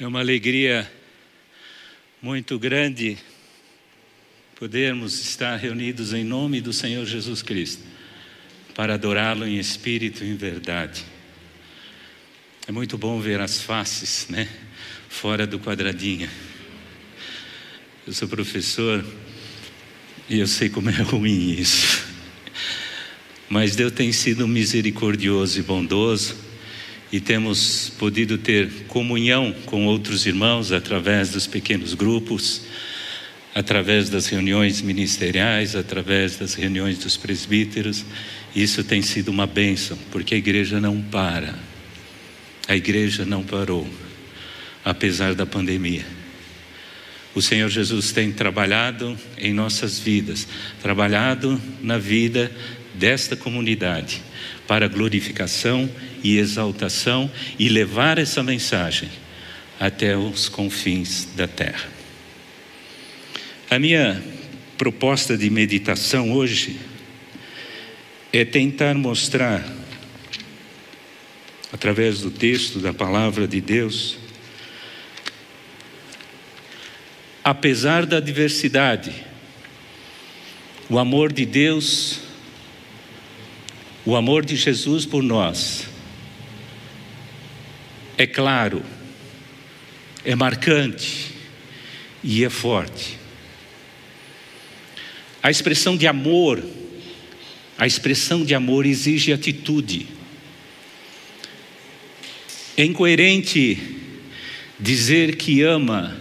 É uma alegria muito grande podermos estar reunidos em nome do Senhor Jesus Cristo para adorá-lo em espírito e em verdade. É muito bom ver as faces, né? Fora do quadradinho. Eu sou professor e eu sei como é ruim isso. Mas Deus tem sido misericordioso e bondoso e temos podido ter comunhão com outros irmãos através dos pequenos grupos, através das reuniões ministeriais, através das reuniões dos presbíteros. Isso tem sido uma bênção, porque a igreja não para. A igreja não parou, apesar da pandemia. O Senhor Jesus tem trabalhado em nossas vidas, trabalhado na vida desta comunidade para glorificação e exaltação e levar essa mensagem até os confins da terra. A minha proposta de meditação hoje é tentar mostrar, através do texto da palavra de Deus, apesar da diversidade, o amor de Deus o amor de Jesus por nós é claro, é marcante e é forte. A expressão de amor, a expressão de amor exige atitude. É incoerente dizer que ama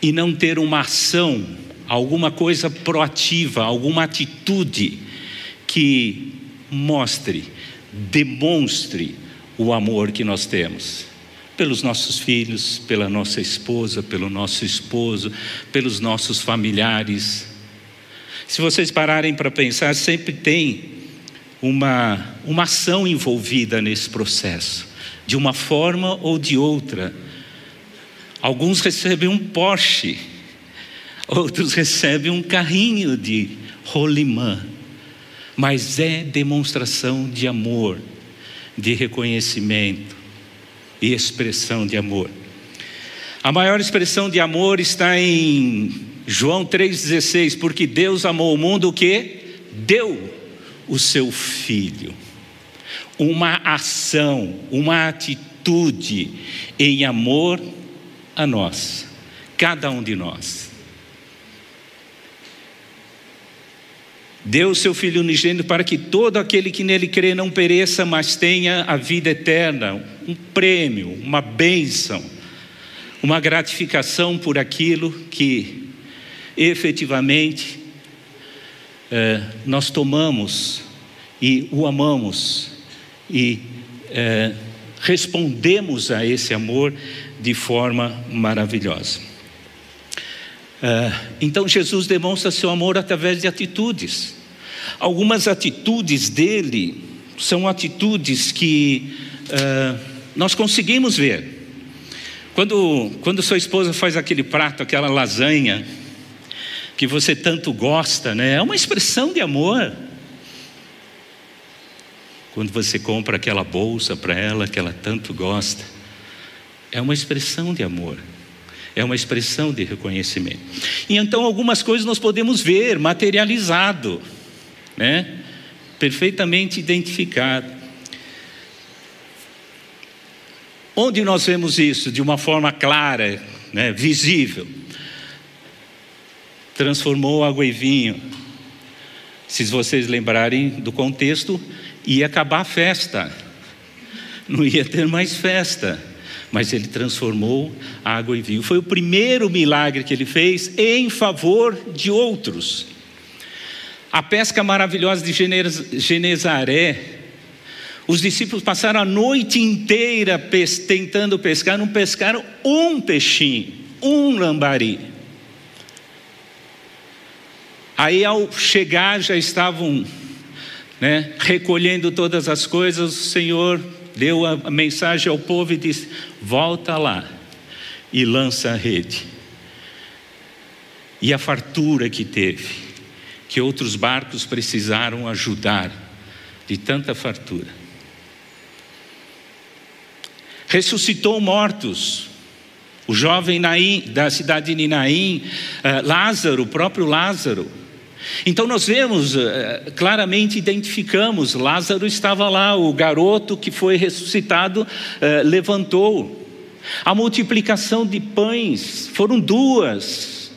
e não ter uma ação, alguma coisa proativa, alguma atitude que mostre, demonstre o amor que nós temos pelos nossos filhos, pela nossa esposa, pelo nosso esposo, pelos nossos familiares. Se vocês pararem para pensar, sempre tem uma, uma ação envolvida nesse processo, de uma forma ou de outra. Alguns recebem um Porsche, outros recebem um carrinho de rolimã mas é demonstração de amor, de reconhecimento e expressão de amor. A maior expressão de amor está em João 3,16, porque Deus amou o mundo que? Deu o seu filho. Uma ação, uma atitude em amor a nós, cada um de nós. Deu o seu Filho unigênito para que todo aquele que nele crê não pereça, mas tenha a vida eterna, um prêmio, uma bênção, uma gratificação por aquilo que efetivamente é, nós tomamos e o amamos e é, respondemos a esse amor de forma maravilhosa. É, então Jesus demonstra seu amor através de atitudes. Algumas atitudes dele são atitudes que uh, nós conseguimos ver. Quando, quando sua esposa faz aquele prato, aquela lasanha, que você tanto gosta, né? É uma expressão de amor. Quando você compra aquela bolsa para ela que ela tanto gosta, é uma expressão de amor é uma expressão de reconhecimento. E então algumas coisas nós podemos ver materializado, né? Perfeitamente identificado. Onde nós vemos isso de uma forma clara, né, visível? Transformou água em vinho. Se vocês lembrarem do contexto, ia acabar a festa, não ia ter mais festa mas ele transformou a água em vinho. Foi o primeiro milagre que ele fez em favor de outros. A pesca maravilhosa de Genezaré, os discípulos passaram a noite inteira tentando pescar, não pescaram um peixinho, um lambari. Aí, ao chegar, já estavam né, recolhendo todas as coisas, o Senhor deu a mensagem ao povo e disse: volta lá e lança a rede. E a fartura que teve, que outros barcos precisaram ajudar, de tanta fartura. Ressuscitou mortos, O jovem Naim, da cidade de Naim, uh, Lázaro, o próprio Lázaro. Então nós vemos, uh, claramente identificamos, Lázaro estava lá, o garoto que foi ressuscitado uh, levantou. A multiplicação de pães foram duas.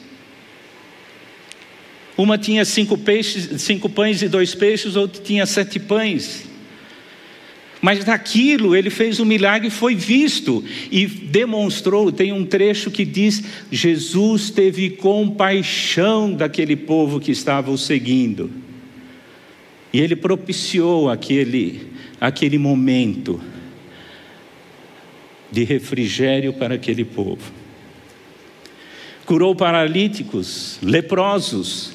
Uma tinha cinco, peixes, cinco pães e dois peixes, outra tinha sete pães. Mas naquilo ele fez um milagre, foi visto e demonstrou. Tem um trecho que diz: Jesus teve compaixão daquele povo que estava o seguindo. E ele propiciou aquele, aquele momento de refrigério para aquele povo. Curou paralíticos, leprosos,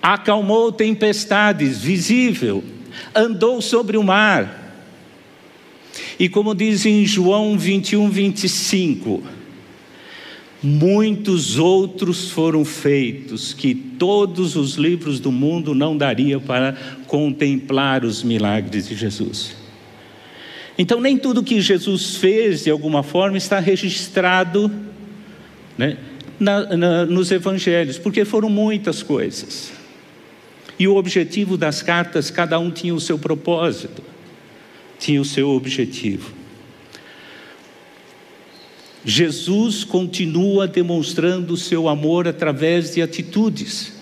acalmou tempestades, visível, andou sobre o mar. E como diz em João 21, 25, muitos outros foram feitos que todos os livros do mundo não daria para contemplar os milagres de Jesus. Então, nem tudo que Jesus fez, de alguma forma, está registrado né, na, na, nos evangelhos, porque foram muitas coisas. E o objetivo das cartas, cada um tinha o seu propósito, tinha o seu objetivo. Jesus continua demonstrando o seu amor através de atitudes.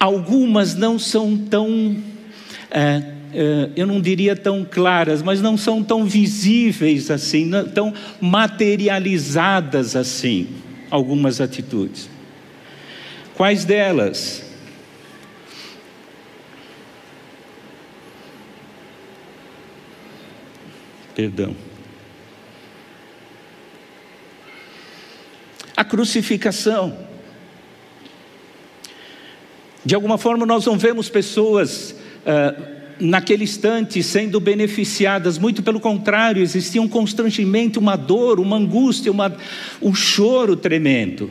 Algumas não são tão é, eh, eu não diria tão claras, mas não são tão visíveis assim, tão materializadas assim, algumas atitudes. Quais delas? Perdão. A crucificação. De alguma forma, nós não vemos pessoas. Uh, naquele instante sendo beneficiadas, muito pelo contrário, existia um constrangimento, uma dor, uma angústia, uma, um choro tremendo.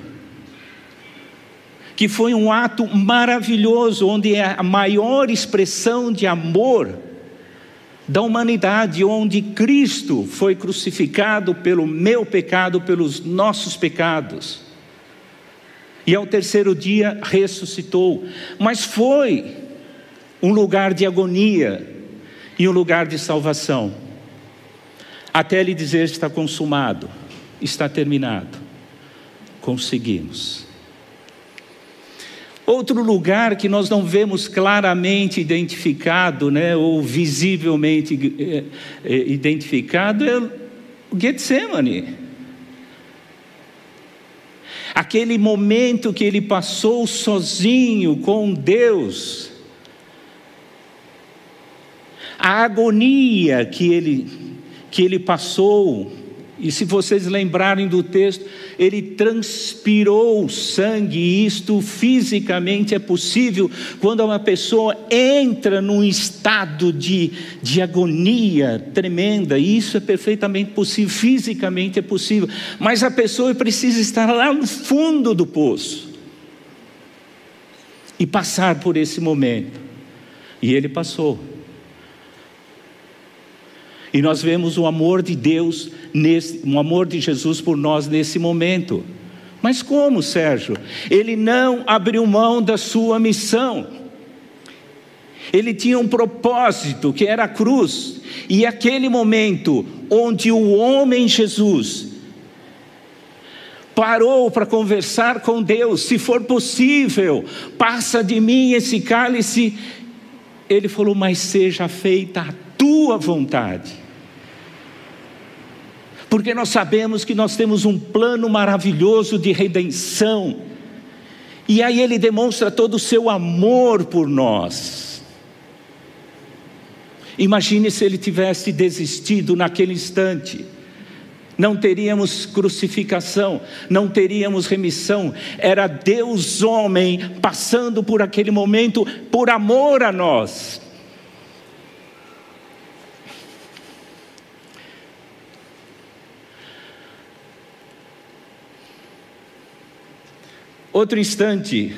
Que foi um ato maravilhoso, onde é a maior expressão de amor da humanidade, onde Cristo foi crucificado pelo meu pecado, pelos nossos pecados. E ao terceiro dia ressuscitou. Mas foi um lugar de agonia e um lugar de salvação. Até ele dizer está consumado, está terminado. Conseguimos. Outro lugar que nós não vemos claramente identificado, né, ou visivelmente eh, eh, identificado, é o Getsemane. Aquele momento que ele passou sozinho com Deus, a agonia que ele, que ele passou, e se vocês lembrarem do texto, ele transpirou sangue, e isto fisicamente é possível quando uma pessoa entra num estado de, de agonia tremenda, isso é perfeitamente possível, fisicamente é possível, mas a pessoa precisa estar lá no fundo do poço e passar por esse momento, e ele passou. E nós vemos o amor de Deus, nesse, o amor de Jesus por nós nesse momento. Mas como, Sérgio? Ele não abriu mão da sua missão. Ele tinha um propósito, que era a cruz. E aquele momento onde o homem Jesus parou para conversar com Deus, se for possível, passa de mim esse cálice. Ele falou: Mas seja feita a tua vontade porque nós sabemos que nós temos um plano maravilhoso de redenção. E aí ele demonstra todo o seu amor por nós. Imagine se ele tivesse desistido naquele instante. Não teríamos crucificação, não teríamos remissão. Era Deus homem passando por aquele momento por amor a nós. Outro instante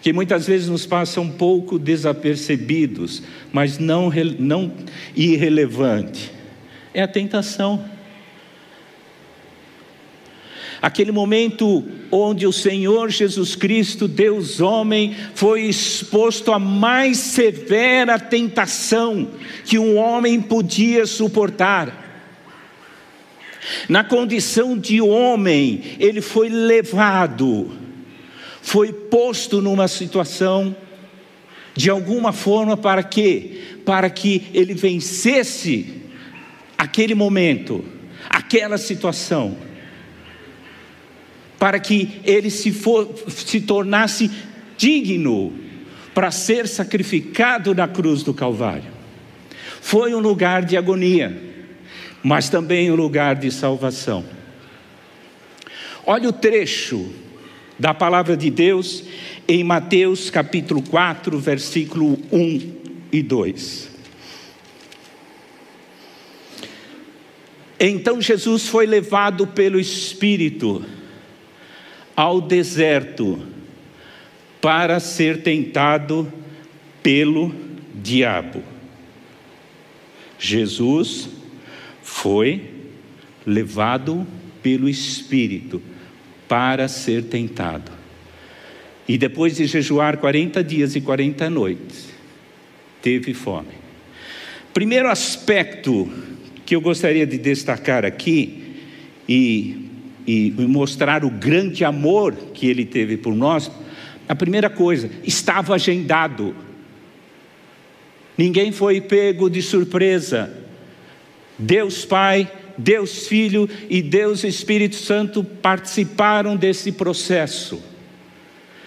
que muitas vezes nos passa um pouco desapercebidos, mas não, não irrelevante, é a tentação. aquele momento onde o Senhor Jesus Cristo, Deus homem, foi exposto à mais severa tentação que um homem podia suportar. Na condição de homem, ele foi levado, foi posto numa situação de alguma forma para quê? Para que ele vencesse aquele momento, aquela situação para que ele se, for, se tornasse digno para ser sacrificado na cruz do Calvário. Foi um lugar de agonia, mas também um lugar de salvação. Olha o trecho da palavra de Deus em Mateus capítulo 4, versículo 1 e 2. Então Jesus foi levado pelo Espírito ao deserto para ser tentado pelo diabo. Jesus foi levado pelo Espírito para ser tentado. E depois de jejuar 40 dias e 40 noites, teve fome. Primeiro aspecto que eu gostaria de destacar aqui, e e mostrar o grande amor que ele teve por nós, a primeira coisa, estava agendado. Ninguém foi pego de surpresa. Deus Pai, Deus Filho e Deus Espírito Santo participaram desse processo.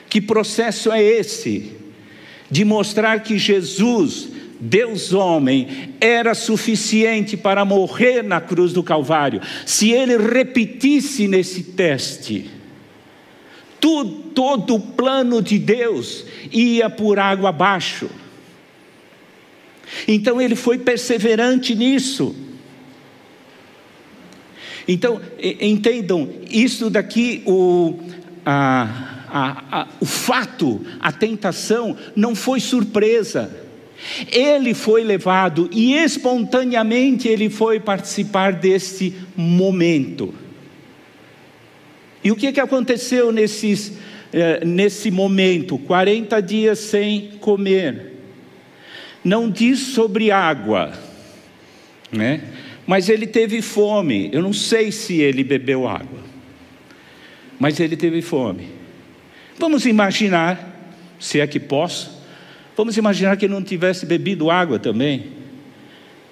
Que processo é esse? De mostrar que Jesus Deus homem, era suficiente para morrer na cruz do Calvário. Se ele repetisse nesse teste, tudo, todo o plano de Deus ia por água abaixo. Então ele foi perseverante nisso. Então, entendam, isso daqui, o, a, a, a, o fato, a tentação, não foi surpresa. Ele foi levado e espontaneamente ele foi participar desse momento. E o que, que aconteceu nesses, eh, nesse momento? 40 dias sem comer. Não diz sobre água, né? Mas ele teve fome. Eu não sei se ele bebeu água, mas ele teve fome. Vamos imaginar, se é que posso, Vamos imaginar que ele não tivesse bebido água também.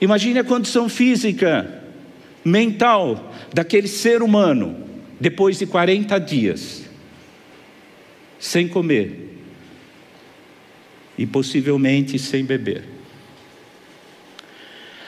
Imagine a condição física, mental daquele ser humano, depois de 40 dias, sem comer e possivelmente sem beber.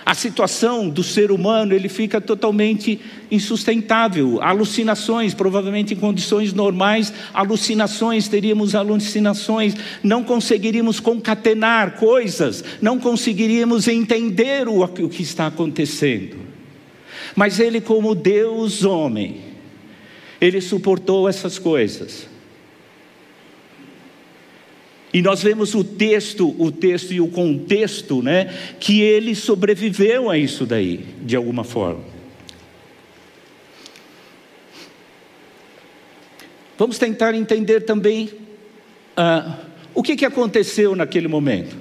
A situação do ser humano ele fica totalmente insustentável. Alucinações, provavelmente em condições normais, alucinações, teríamos alucinações, não conseguiríamos concatenar coisas, não conseguiríamos entender o, o que está acontecendo. Mas ele, como Deus homem, ele suportou essas coisas. E nós vemos o texto, o texto e o contexto, né, que ele sobreviveu a isso daí, de alguma forma. Vamos tentar entender também uh, o que, que aconteceu naquele momento.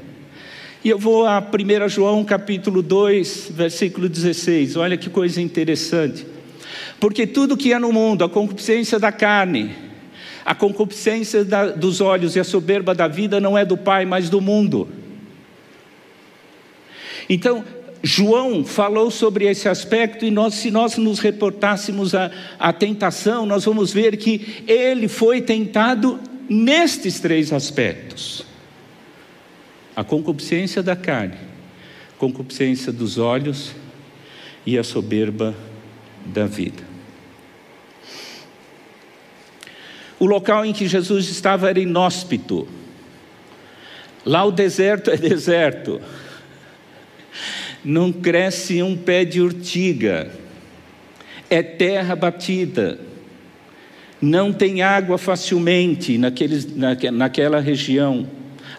E eu vou a 1 João capítulo 2, versículo 16. Olha que coisa interessante. Porque tudo que há no mundo, a concupiscência da carne, a concupiscência da, dos olhos e a soberba da vida não é do Pai, mas do mundo. Então, João falou sobre esse aspecto, e nós, se nós nos reportássemos a, a tentação, nós vamos ver que ele foi tentado nestes três aspectos: a concupiscência da carne, concupiscência dos olhos e a soberba da vida. O local em que Jesus estava era inóspito. Lá o deserto é deserto. Não cresce um pé de urtiga. É terra batida. Não tem água facilmente naqueles, naquela região,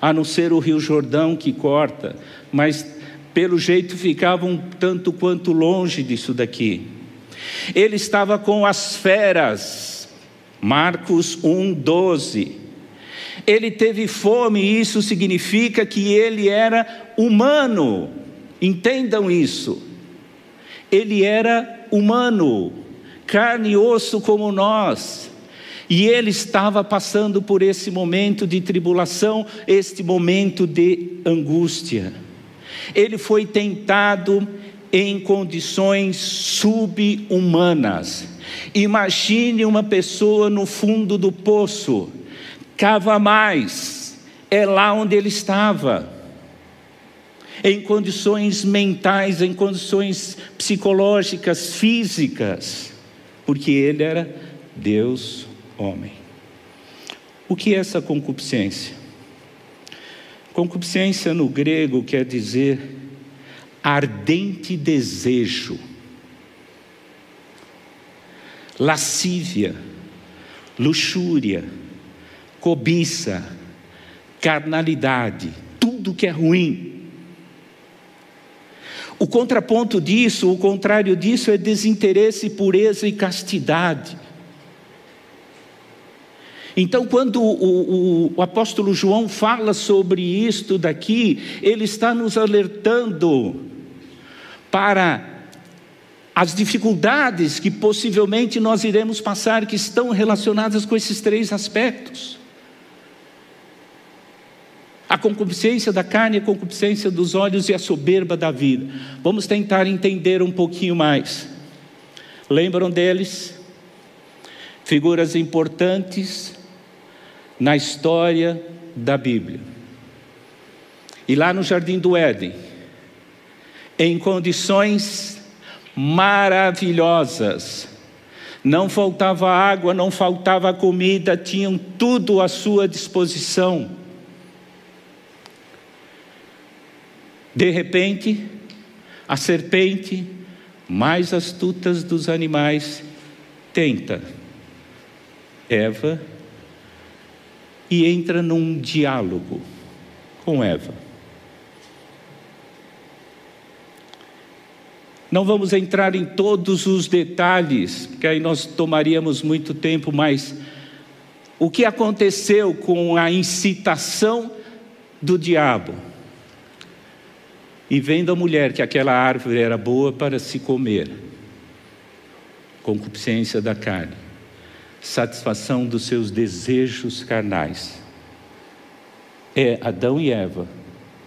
a não ser o Rio Jordão que corta, mas pelo jeito ficava um tanto quanto longe disso daqui. Ele estava com as feras. Marcos 1:12. Ele teve fome, e isso significa que ele era humano. Entendam isso. Ele era humano, carne e osso como nós. E ele estava passando por esse momento de tribulação, este momento de angústia. Ele foi tentado em condições subhumanas. Imagine uma pessoa no fundo do poço, cava mais, é lá onde ele estava. Em condições mentais, em condições psicológicas, físicas, porque ele era Deus homem. O que é essa concupiscência? Concupiscência no grego quer dizer ardente desejo, lascívia, luxúria, cobiça, carnalidade, tudo que é ruim. O contraponto disso, o contrário disso, é desinteresse, pureza e castidade. Então, quando o, o, o, apóstolo João fala sobre isto daqui, ele está nos alertando para as dificuldades que possivelmente nós iremos passar, que estão relacionadas com esses três aspectos. A concupiscência da carne, a concupiscência dos olhos e a soberba da vida. Vamos tentar entender um pouquinho mais. Lembram deles? Figuras importantes na história da Bíblia. E lá no Jardim do Éden, em condições maravilhosas, não faltava água, não faltava comida, tinham tudo à sua disposição. De repente, a serpente, mais astuta dos animais, tenta Eva e entra num diálogo com Eva. Não vamos entrar em todos os detalhes, porque aí nós tomaríamos muito tempo, mas o que aconteceu com a incitação do diabo? E vendo a mulher que aquela árvore era boa para se comer, concupiscência da carne satisfação dos seus desejos carnais. É, Adão e Eva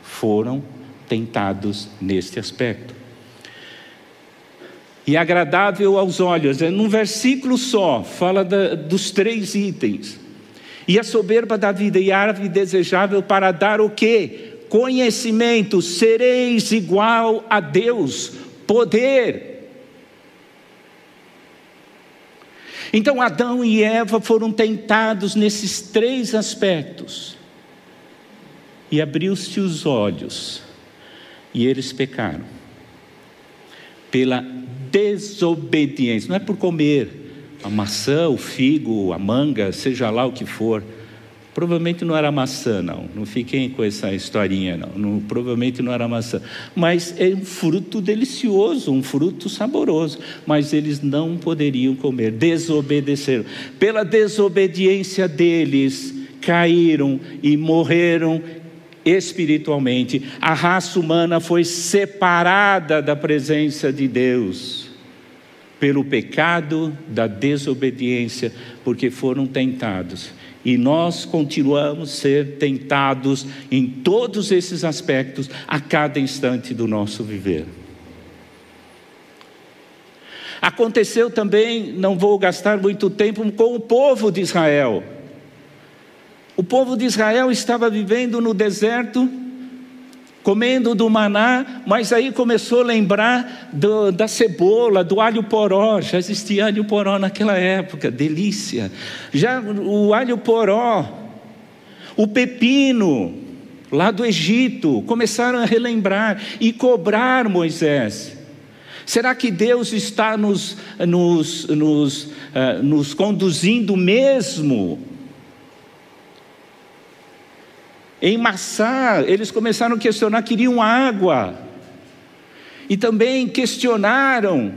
foram tentados neste aspecto. E agradável aos olhos, é num versículo só, fala da, dos três itens. E a soberba da vida e a árvore desejável para dar o quê? Conhecimento, sereis igual a Deus, poder, Então Adão e Eva foram tentados nesses três aspectos. E abriu-se os olhos, e eles pecaram. Pela desobediência, não é por comer a maçã, o figo, a manga, seja lá o que for Provavelmente não era maçã, não. Não fiquem com essa historinha, não. não. Provavelmente não era maçã. Mas é um fruto delicioso, um fruto saboroso. Mas eles não poderiam comer, desobedeceram. Pela desobediência deles, caíram e morreram espiritualmente. A raça humana foi separada da presença de Deus pelo pecado da desobediência, porque foram tentados e nós continuamos ser tentados em todos esses aspectos a cada instante do nosso viver. Aconteceu também, não vou gastar muito tempo, com o povo de Israel. O povo de Israel estava vivendo no deserto comendo do maná, mas aí começou a lembrar do, da cebola, do alho poró. Já existia alho poró naquela época, delícia. Já o alho poró, o pepino, lá do Egito, começaram a relembrar e cobrar Moisés. Será que Deus está nos, nos, nos, uh, nos conduzindo mesmo Em Massá, eles começaram a questionar, queriam água. E também questionaram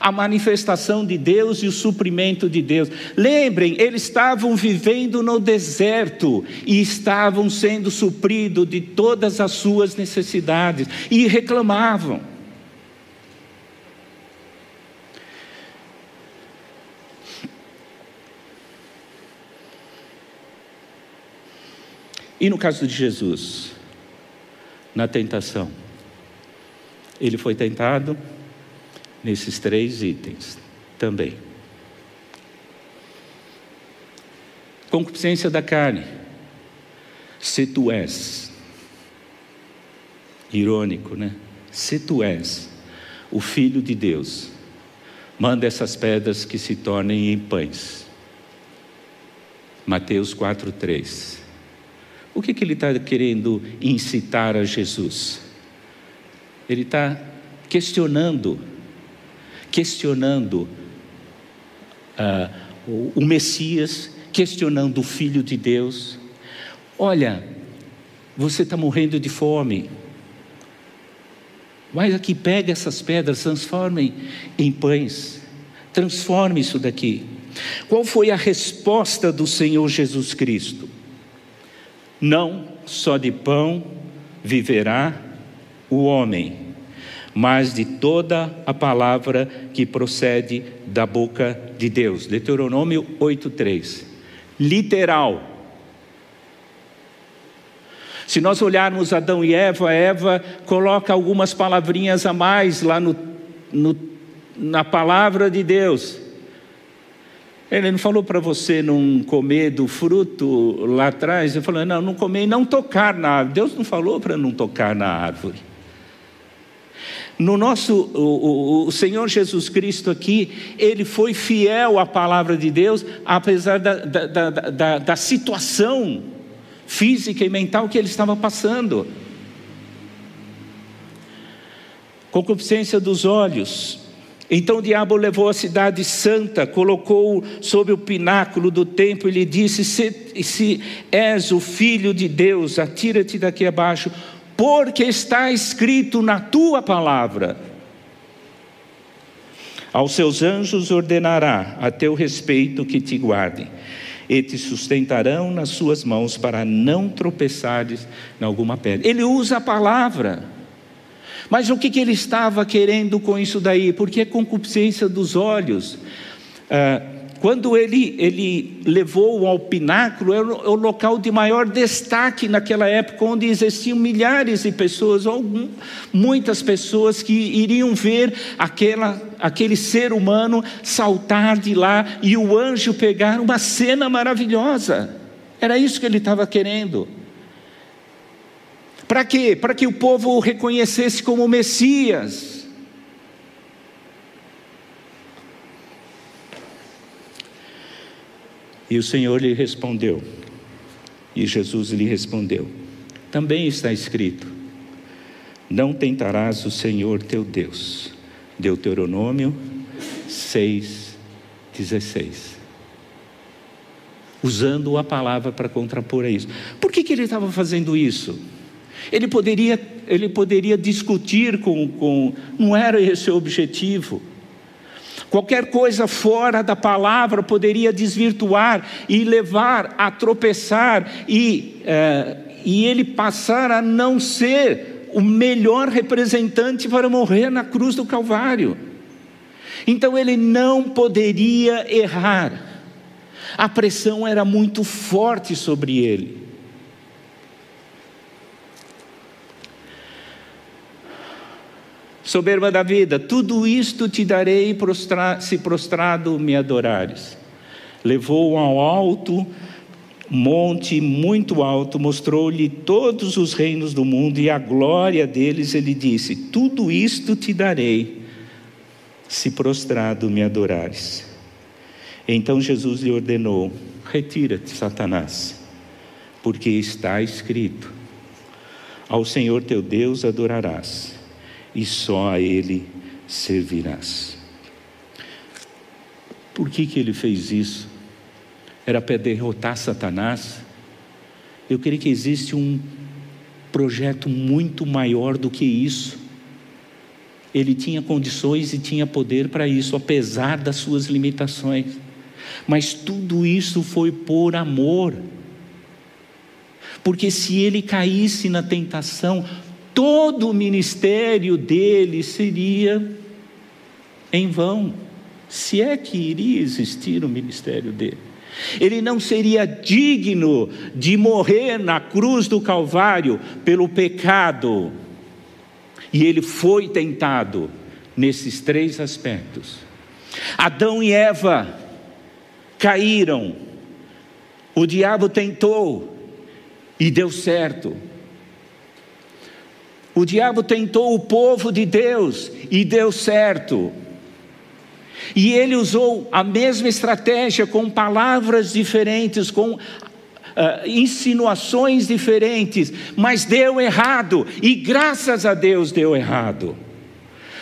a manifestação de Deus e o suprimento de Deus. Lembrem, eles estavam vivendo no deserto e estavam sendo supridos de todas as suas necessidades e reclamavam. E no caso de Jesus, na tentação, ele foi tentado nesses três itens também. Concupiscência da carne, se tu és, irônico, né? Se tu és o Filho de Deus, manda essas pedras que se tornem em pães. Mateus 4,3. O que, que ele está querendo incitar a Jesus? Ele está questionando, questionando o, o Messias, questionando o Filho de Deus. Olha, você está morrendo de fome. Mas aqui pega essas pedras, transformem em pães. Transforme isso daqui. Qual foi a resposta do Senhor Jesus Cristo? Não só de pão viverá o homem, mas de toda a palavra que procede da boca de Deus. Deuteronômio 8:3. Literal. Se nós olharmos Adão e Eva, Eva coloca algumas palavrinhas a mais lá no, no na palavra de Deus. Ele não falou para você não comer do fruto lá atrás? Ele falou: não, não comer e não tocar na árvore. Deus não falou para não tocar na árvore. No nosso, o, o, o, Senhor Jesus Cristo aqui, ele foi fiel à palavra de Deus, apesar da, da, da, da, situação física e mental que ele estava passando. Concupiscência dos olhos, então o diabo levou a cidade santa, colocou-o sobre o pináculo do templo e lhe disse: se, se és o filho de Deus, atira-te daqui abaixo, porque está escrito na tua palavra. Aos seus anjos ordenará a teu respeito que te guardem, e te sustentarão nas suas mãos para não tropeçares em alguma pedra. Ele usa a palavra. Mas o que, que ele estava querendo com isso daí? Porque é concupiscência dos olhos. Ah, quando ele, ele levou ao pináculo, era o local de maior destaque naquela época, onde existiam milhares de pessoas, ou muitas pessoas que iriam ver aquela, aquele ser humano saltar de lá e o anjo pegar uma cena maravilhosa. Era isso que ele estava querendo. Para quê? Para que o povo o reconhecesse como Messias. E o Senhor lhe respondeu, e Jesus lhe respondeu: Também está escrito: Não tentarás o Senhor teu Deus. Deuteronômio 6, 16 usando a palavra para contrapor a isso. Por que, que ele estava fazendo isso? Ele poderia, ele poderia discutir com, com. Não era esse o objetivo. Qualquer coisa fora da palavra poderia desvirtuar e levar a tropeçar e, é, e ele passar a não ser o melhor representante para morrer na cruz do Calvário. Então ele não poderia errar. A pressão era muito forte sobre ele. Soberba da vida, tudo isto te darei se prostrado me adorares. Levou ao alto monte muito alto, mostrou-lhe todos os reinos do mundo e a glória deles, ele disse: Tudo isto te darei, se prostrado me adorares. Então Jesus lhe ordenou: Retira-te, Satanás, porque está escrito: Ao Senhor teu Deus adorarás e só a Ele servirás. Por que, que ele fez isso? Era para derrotar Satanás? Eu creio que existe um projeto muito maior do que isso. Ele tinha condições e tinha poder para isso, apesar das suas limitações. Mas tudo isso foi por amor. Porque se ele caísse na tentação, todo o ministério dele seria em vão. Se é que iria existir o ministério dele. Ele não seria digno de morrer na cruz do Calvário pelo pecado. E ele foi tentado nesses três aspectos. Adão e Eva caíram, o diabo tentou e deu certo. O diabo tentou o povo de Deus e deu certo. E ele usou a mesma estratégia com palavras diferentes, com uh, insinuações diferentes, mas deu errado, e graças a Deus deu errado.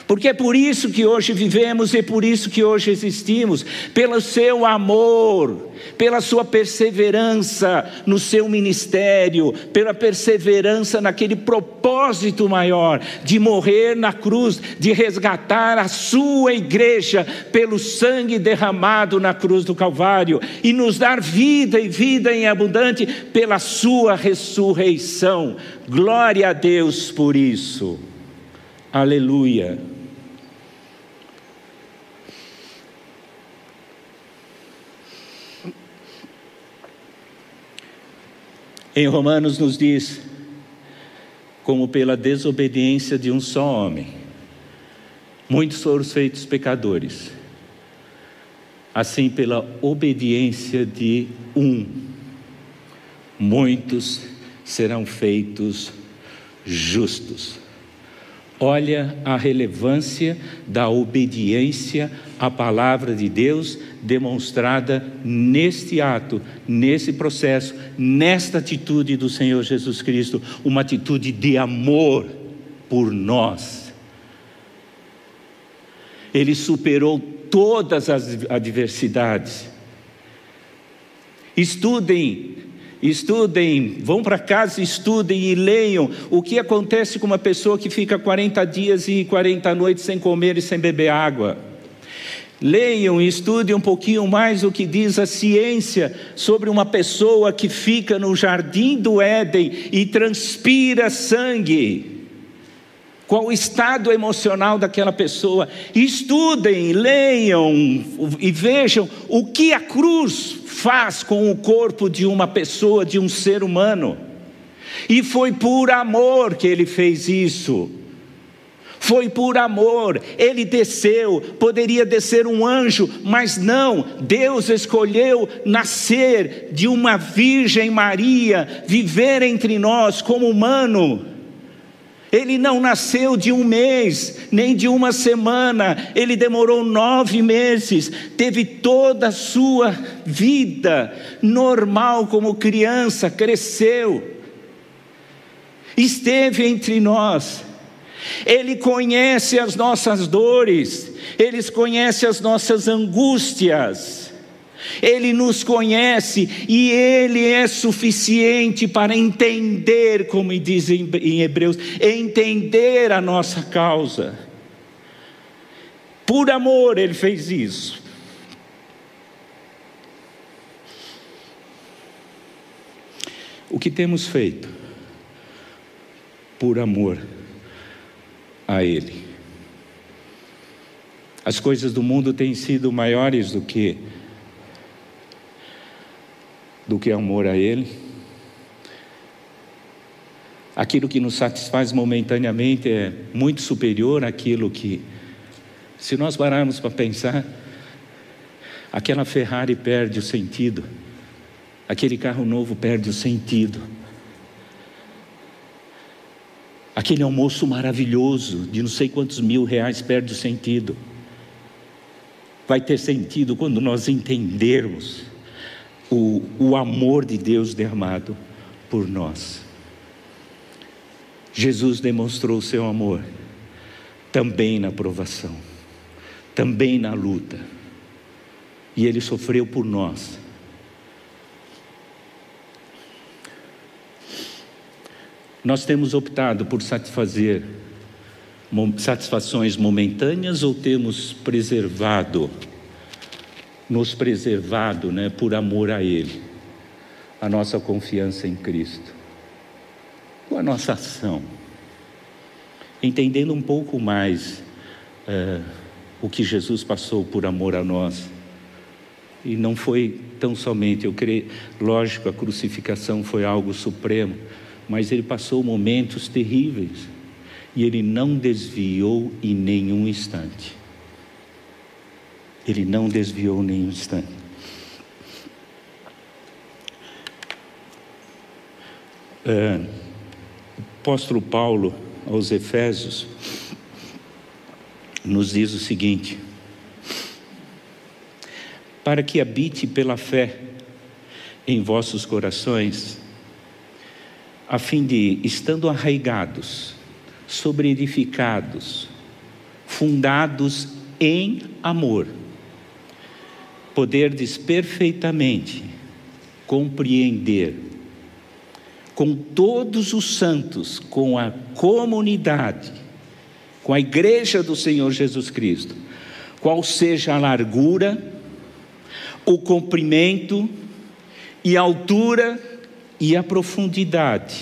Porque é por isso que hoje vivemos e é por isso que hoje existimos, pelo seu amor, pela sua perseverança no seu ministério, pela perseverança naquele propósito maior de morrer na cruz, de resgatar a sua igreja pelo sangue derramado na cruz do Calvário e nos dar vida e vida em abundante pela sua ressurreição. Glória a Deus por isso. Aleluia. Em Romanos nos diz: como pela desobediência de um só homem, muitos foram feitos pecadores, assim pela obediência de um, muitos serão feitos justos. Olha a relevância da obediência à palavra de Deus demonstrada neste ato, nesse processo, nesta atitude do Senhor Jesus Cristo, uma atitude de amor por nós. Ele superou todas as adversidades. Estudem Estudem, vão para casa, estudem e leiam o que acontece com uma pessoa que fica 40 dias e 40 noites sem comer e sem beber água. Leiam e estudem um pouquinho mais o que diz a ciência sobre uma pessoa que fica no jardim do Éden e transpira sangue. Qual o estado emocional daquela pessoa? Estudem, leiam e vejam o que a cruz faz com o corpo de uma pessoa, de um ser humano. E foi por amor que ele fez isso. Foi por amor, ele desceu, poderia descer um anjo, mas não, Deus escolheu nascer de uma Virgem Maria, viver entre nós como humano ele não nasceu de um mês, nem de uma semana, ele demorou nove meses, teve toda a sua vida normal como criança, cresceu, esteve entre nós. Ele conhece as nossas dores, Ele conhece as nossas angústias. Ele nos conhece e Ele é suficiente para entender, como diz em Hebreus, entender a nossa causa. Por amor Ele fez isso. O que temos feito? Por amor a Ele. As coisas do mundo têm sido maiores do que do que amor a Ele. Aquilo que nos satisfaz momentaneamente é muito superior àquilo que, se nós pararmos para pensar, aquela Ferrari perde o sentido, aquele carro novo perde o sentido, aquele almoço maravilhoso de não sei quantos mil reais perde o sentido. Vai ter sentido quando nós entendermos o, o amor de Deus derramado por nós. Jesus demonstrou o seu amor também na provação, também na luta, e ele sofreu por nós. Nós temos optado por satisfazer satisfações momentâneas ou temos preservado, nos preservado, né, por amor a Ele, a nossa confiança em Cristo, com a nossa ação, entendendo um pouco mais é, o que Jesus passou por amor a nós. E não foi tão somente, eu creio, lógico, a crucificação foi algo supremo, mas ele passou momentos terríveis e ele não desviou em nenhum instante. Ele não desviou nenhum instante. É, apóstolo Paulo aos Efésios nos diz o seguinte: para que habite pela fé em vossos corações, a fim de, estando arraigados, sobreedificados, fundados em amor, poderdes perfeitamente compreender com todos os santos, com a comunidade, com a igreja do Senhor Jesus Cristo, qual seja a largura, o comprimento e a altura e a profundidade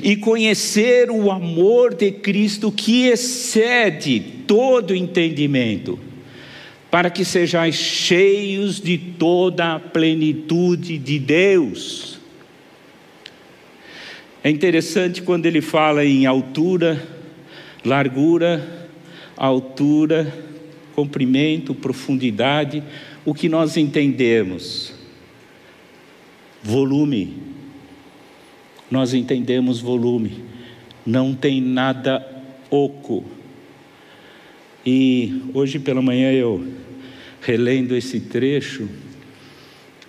e conhecer o amor de Cristo que excede todo entendimento, para que sejais cheios de toda a plenitude de Deus. É interessante quando ele fala em altura, largura, altura, comprimento, profundidade, o que nós entendemos? Volume nós entendemos volume, não tem nada oco. E hoje pela manhã eu, relendo esse trecho,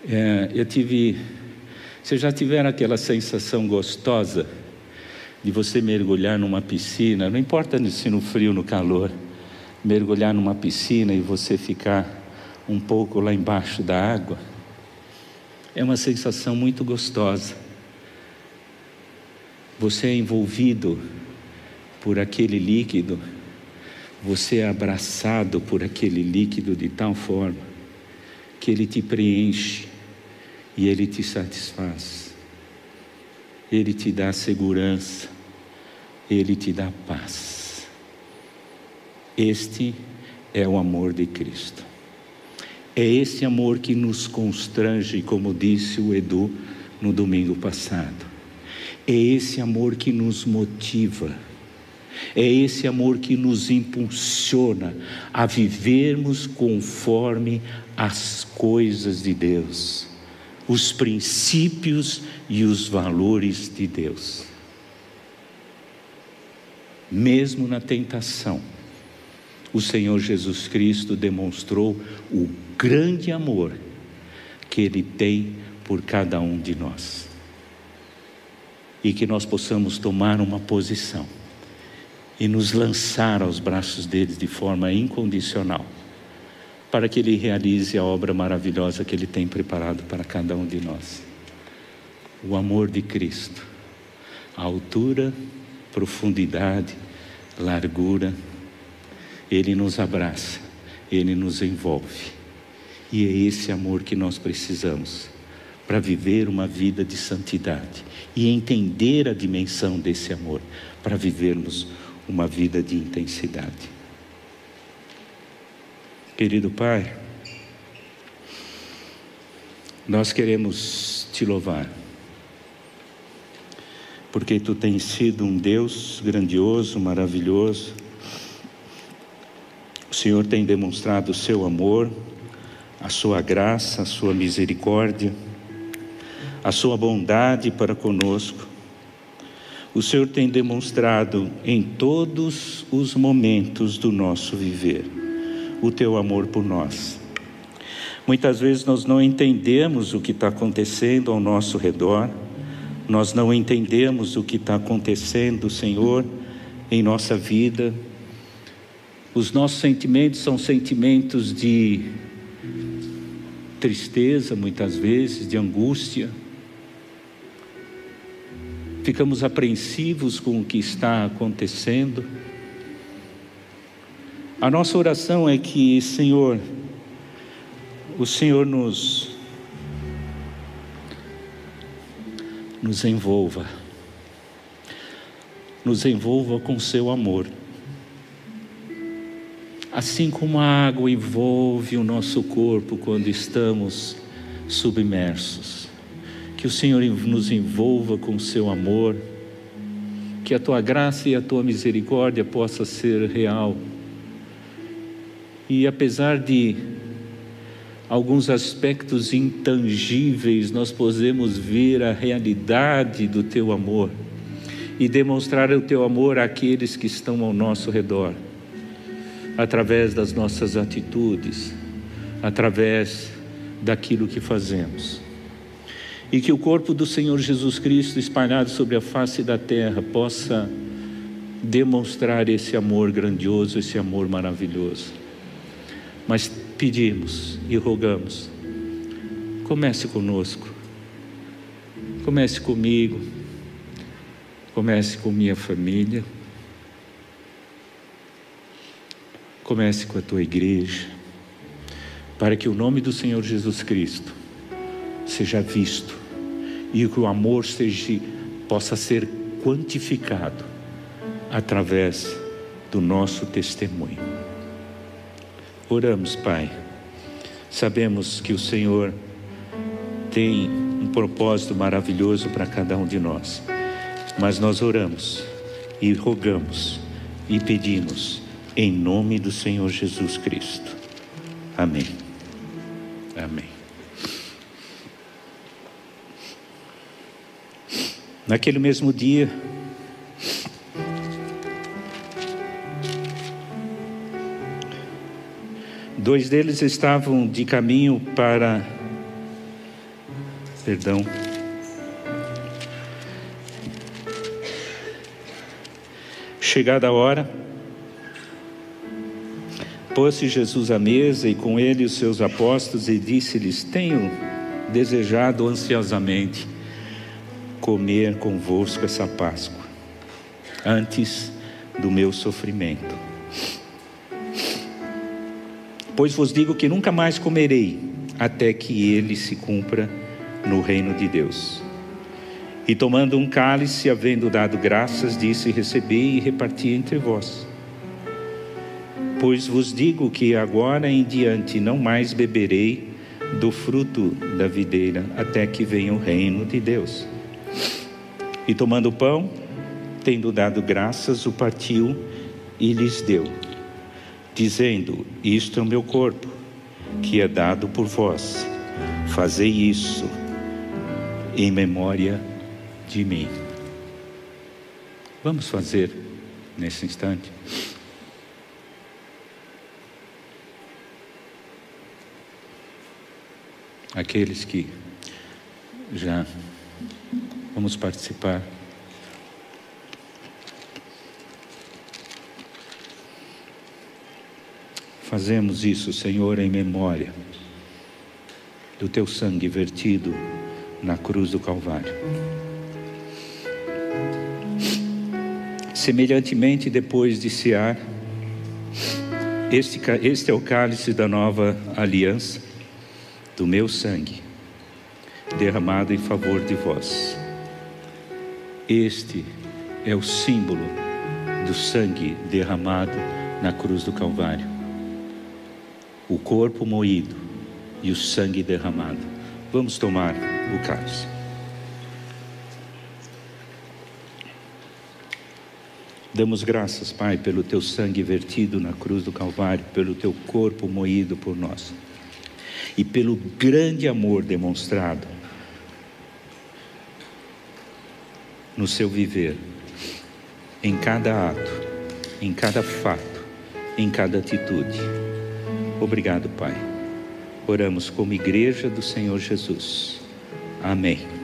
é, eu tive. Vocês já tiveram aquela sensação gostosa de você mergulhar numa piscina, não importa se no frio, no calor, mergulhar numa piscina e você ficar um pouco lá embaixo da água? É uma sensação muito gostosa. Você é envolvido por aquele líquido, você é abraçado por aquele líquido de tal forma que ele te preenche e ele te satisfaz. Ele te dá segurança, ele te dá paz. Este é o amor de Cristo. É esse amor que nos constrange, como disse o Edu no domingo passado. É esse amor que nos motiva, é esse amor que nos impulsiona a vivermos conforme as coisas de Deus, os princípios e os valores de Deus. Mesmo na tentação, o Senhor Jesus Cristo demonstrou o grande amor que Ele tem por cada um de nós e que nós possamos tomar uma posição e nos lançar aos braços dele de forma incondicional, para que ele realize a obra maravilhosa que ele tem preparado para cada um de nós. O amor de Cristo, a altura, profundidade, largura, ele nos abraça, ele nos envolve. E é esse amor que nós precisamos para viver uma vida de santidade e entender a dimensão desse amor, para vivermos uma vida de intensidade. Querido Pai, nós queremos te louvar, porque tu tens sido um Deus grandioso, maravilhoso. O Senhor tem demonstrado o seu amor, a sua graça, a sua misericórdia a sua bondade para conosco. O Senhor tem demonstrado em todos os momentos do nosso viver o teu amor por nós. Muitas vezes nós não entendemos o que está acontecendo ao nosso redor, nós não entendemos o que está acontecendo, Senhor, em nossa vida. Os nossos sentimentos são sentimentos de tristeza, muitas vezes, de angústia ficamos apreensivos com o que está acontecendo, A nossa oração é que, Senhor, o Senhor nos nos envolva, nos envolva com seu amor. Assim como a água envolve o nosso corpo quando estamos submersos, que o Senhor nos envolva com seu amor, que a tua graça e a tua misericórdia possa ser real. E apesar de alguns aspectos intangíveis, nós podemos ver a realidade do teu amor e demonstrar o teu amor àqueles que estão ao nosso redor, através das nossas atitudes, através daquilo que fazemos. E que o corpo do Senhor Jesus Cristo espalhado sobre a face da terra possa demonstrar esse amor grandioso, esse amor maravilhoso. Mas pedimos e rogamos. Comece conosco, comece comigo, comece com minha família, comece com a tua igreja, para que o nome do Senhor Jesus Cristo seja visto e que o amor seja, possa ser quantificado através do nosso testemunho. Oramos, Pai. Sabemos que o Senhor tem um propósito maravilhoso para cada um de nós, mas nós oramos e rogamos e pedimos em nome do Senhor Jesus Cristo. Amém. Amém. Naquele mesmo dia, Dois deles estavam de caminho para. Perdão. Chegada a hora, pôs-se Jesus à mesa e com ele os seus apóstolos e disse-lhes: Tenho desejado ansiosamente comer convosco essa Páscoa, antes do meu sofrimento. Pois vos digo que nunca mais comerei, até que ele se cumpra no reino de Deus. E tomando um cálice, havendo dado graças, disse: Recebi e reparti entre vós. Pois vos digo que agora em diante não mais beberei do fruto da videira, até que venha o reino de Deus. E tomando o pão, tendo dado graças, o partiu e lhes deu dizendo: Isto é o meu corpo, que é dado por vós. Fazei isso em memória de mim. Vamos fazer nesse instante. Aqueles que já vamos participar. Fazemos isso, Senhor, em memória do teu sangue vertido na cruz do Calvário. Semelhantemente, depois de cear, este, este é o cálice da nova aliança, do meu sangue, derramado em favor de vós. Este é o símbolo do sangue derramado na cruz do Calvário o corpo moído e o sangue derramado. Vamos tomar o cálice. Damos graças, Pai, pelo teu sangue vertido na cruz do Calvário, pelo teu corpo moído por nós e pelo grande amor demonstrado no seu viver, em cada ato, em cada fato, em cada atitude. Obrigado, Pai. Oramos como igreja do Senhor Jesus. Amém.